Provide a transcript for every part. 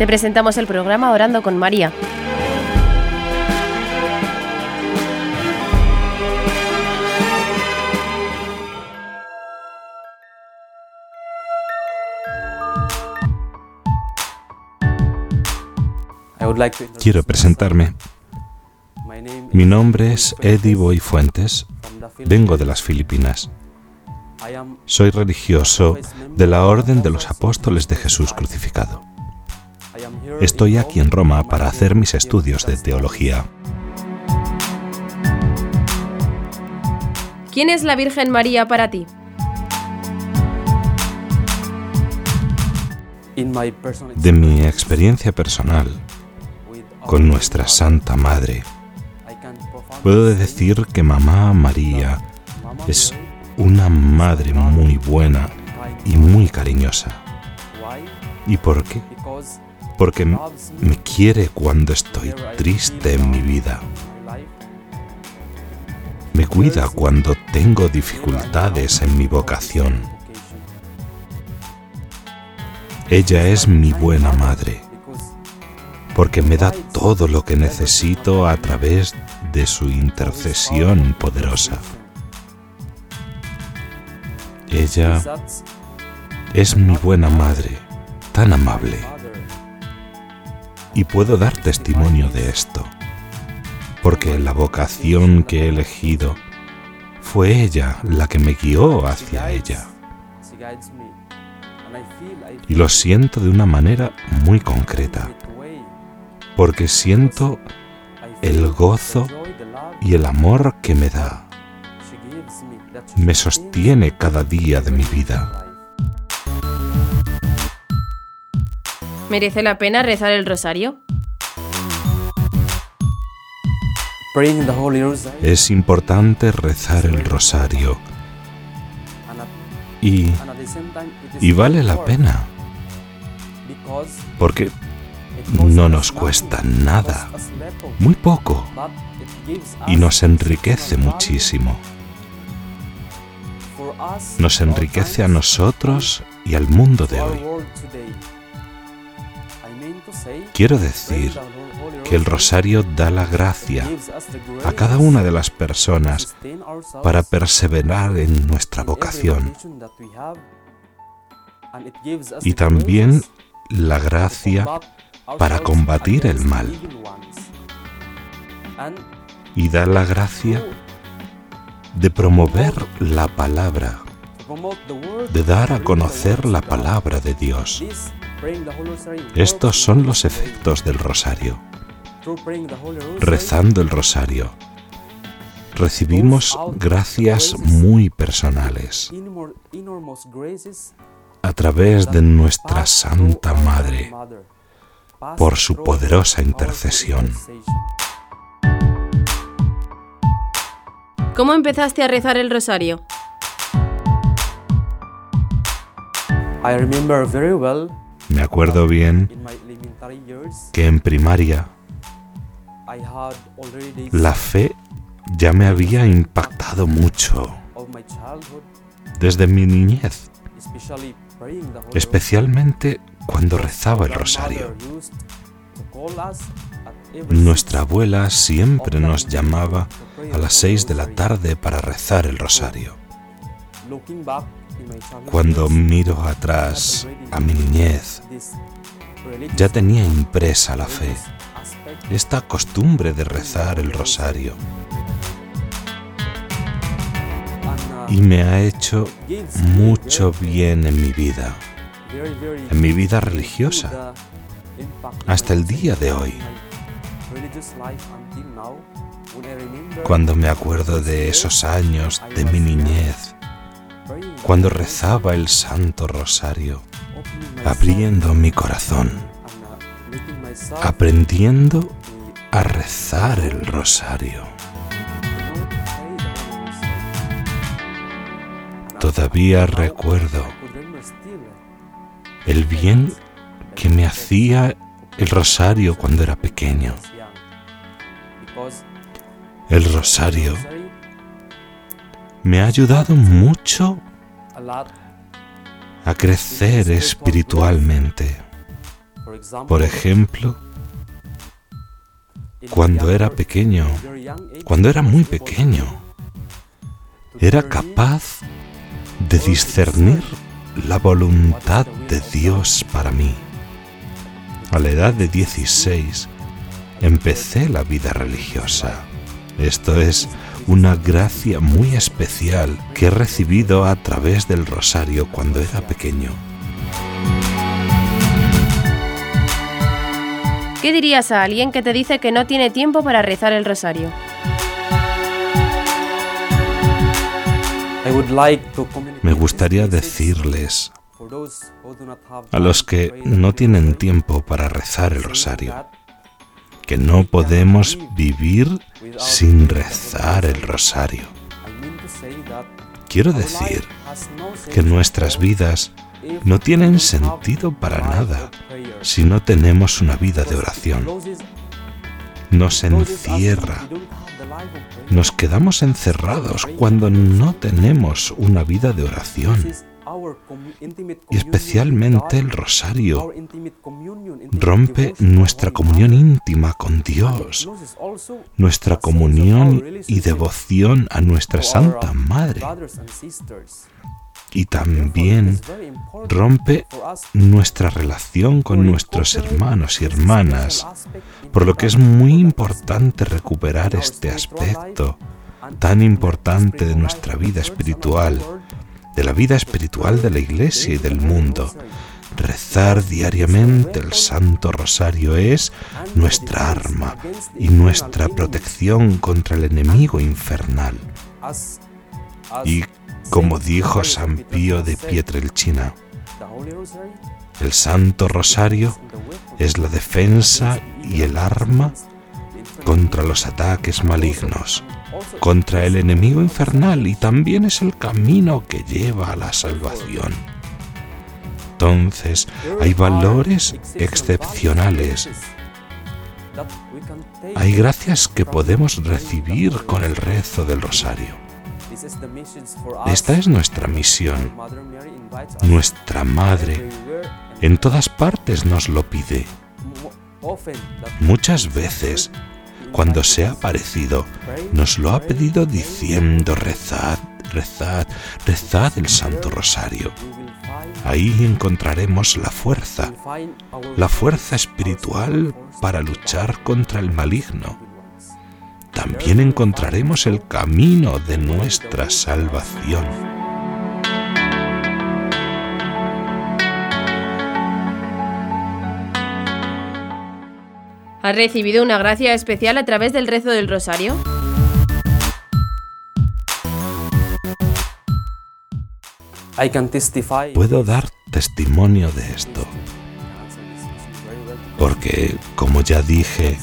Te presentamos el programa Orando con María. Quiero presentarme. Mi nombre es Eddie Boy Fuentes. Vengo de las Filipinas. Soy religioso de la Orden de los Apóstoles de Jesús crucificado. Estoy aquí en Roma para hacer mis estudios de teología. ¿Quién es la Virgen María para ti? De mi experiencia personal con nuestra Santa Madre, puedo decir que Mamá María es una madre muy buena y muy cariñosa. ¿Y por qué? Porque me quiere cuando estoy triste en mi vida. Me cuida cuando tengo dificultades en mi vocación. Ella es mi buena madre, porque me da todo lo que necesito a través de su intercesión poderosa. Ella es mi buena madre, tan amable. Y puedo dar testimonio de esto, porque la vocación que he elegido fue ella la que me guió hacia ella. Y lo siento de una manera muy concreta, porque siento el gozo y el amor que me da me sostiene cada día de mi vida. ¿Merece la pena rezar el rosario? Es importante rezar el rosario. Y, y vale la pena. Porque no nos cuesta nada, muy poco, y nos enriquece muchísimo. Nos enriquece a nosotros y al mundo de hoy. Quiero decir que el rosario da la gracia a cada una de las personas para perseverar en nuestra vocación y también la gracia para combatir el mal y da la gracia de promover la palabra, de dar a conocer la palabra de Dios. Estos son los efectos del rosario. Rezando el rosario, recibimos gracias muy personales a través de nuestra Santa Madre por su poderosa intercesión. ¿Cómo empezaste a rezar el rosario? Me acuerdo bien que en primaria la fe ya me había impactado mucho desde mi niñez, especialmente cuando rezaba el rosario. Nuestra abuela siempre nos llamaba a las seis de la tarde para rezar el rosario. Cuando miro atrás a mi niñez, ya tenía impresa la fe, esta costumbre de rezar el rosario. Y me ha hecho mucho bien en mi vida, en mi vida religiosa, hasta el día de hoy. Cuando me acuerdo de esos años de mi niñez, cuando rezaba el Santo Rosario, abriendo mi corazón, aprendiendo a rezar el Rosario. Todavía recuerdo el bien que me hacía el rosario cuando era pequeño. El rosario me ha ayudado mucho a crecer espiritualmente. Por ejemplo, cuando era pequeño, cuando era muy pequeño, era capaz de discernir la voluntad de Dios para mí. A la edad de 16 empecé la vida religiosa. Esto es una gracia muy especial que he recibido a través del rosario cuando era pequeño. ¿Qué dirías a alguien que te dice que no tiene tiempo para rezar el rosario? Me gustaría decirles a los que no tienen tiempo para rezar el rosario que no podemos vivir sin rezar el rosario. Quiero decir que nuestras vidas no tienen sentido para nada si no tenemos una vida de oración. Nos encierra. Nos quedamos encerrados cuando no tenemos una vida de oración especialmente el rosario rompe nuestra comunión íntima con Dios, nuestra comunión y devoción a nuestra Santa Madre. Y también rompe nuestra relación con nuestros hermanos y hermanas, por lo que es muy importante recuperar este aspecto tan importante de nuestra vida espiritual de la vida espiritual de la Iglesia y del mundo. Rezar diariamente el Santo Rosario es nuestra arma y nuestra protección contra el enemigo infernal. Y como dijo San Pío de Pietrelcina, el Santo Rosario es la defensa y el arma contra los ataques malignos contra el enemigo infernal y también es el camino que lleva a la salvación. Entonces hay valores excepcionales. Hay gracias que podemos recibir con el rezo del rosario. Esta es nuestra misión. Nuestra Madre en todas partes nos lo pide. Muchas veces cuando se ha aparecido, nos lo ha pedido diciendo, rezad, rezad, rezad el Santo Rosario. Ahí encontraremos la fuerza, la fuerza espiritual para luchar contra el maligno. También encontraremos el camino de nuestra salvación. ¿Has recibido una gracia especial a través del rezo del rosario? Puedo dar testimonio de esto, porque, como ya dije,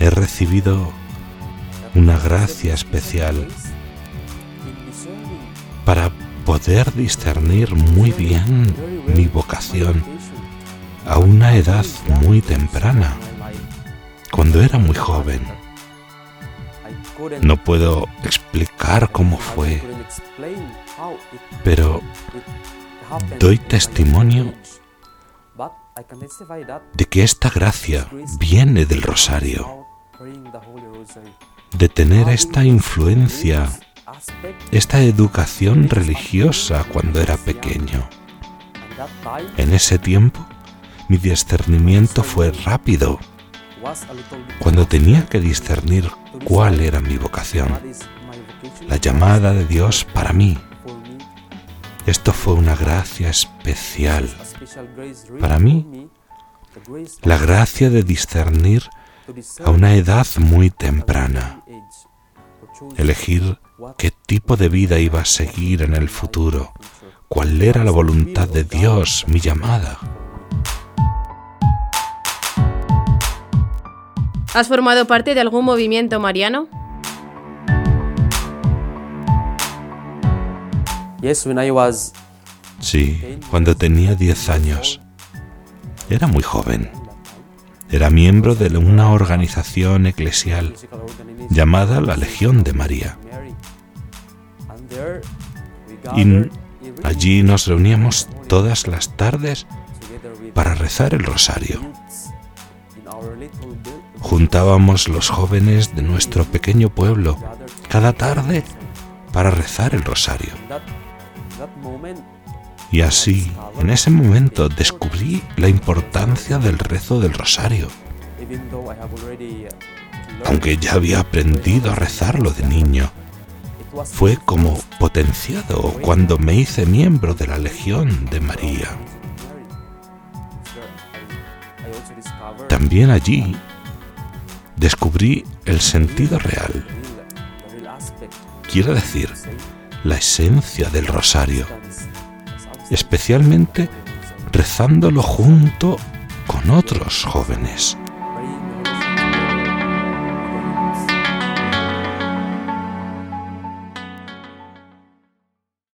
he recibido una gracia especial para poder discernir muy bien mi vocación a una edad muy temprana, cuando era muy joven. No puedo explicar cómo fue, pero doy testimonio de que esta gracia viene del rosario, de tener esta influencia, esta educación religiosa cuando era pequeño. En ese tiempo mi discernimiento fue rápido cuando tenía que discernir cuál era mi vocación, la llamada de Dios para mí. Esto fue una gracia especial. Para mí, la gracia de discernir a una edad muy temprana, elegir qué tipo de vida iba a seguir en el futuro, cuál era la voluntad de Dios, mi llamada. ¿Has formado parte de algún movimiento mariano? Sí, cuando tenía 10 años. Era muy joven. Era miembro de una organización eclesial llamada la Legión de María. Y allí nos reuníamos todas las tardes para rezar el rosario. Juntábamos los jóvenes de nuestro pequeño pueblo cada tarde para rezar el rosario. Y así, en ese momento, descubrí la importancia del rezo del rosario. Aunque ya había aprendido a rezarlo de niño, fue como potenciado cuando me hice miembro de la Legión de María. También allí descubrí el sentido real, quiero decir, la esencia del rosario, especialmente rezándolo junto con otros jóvenes.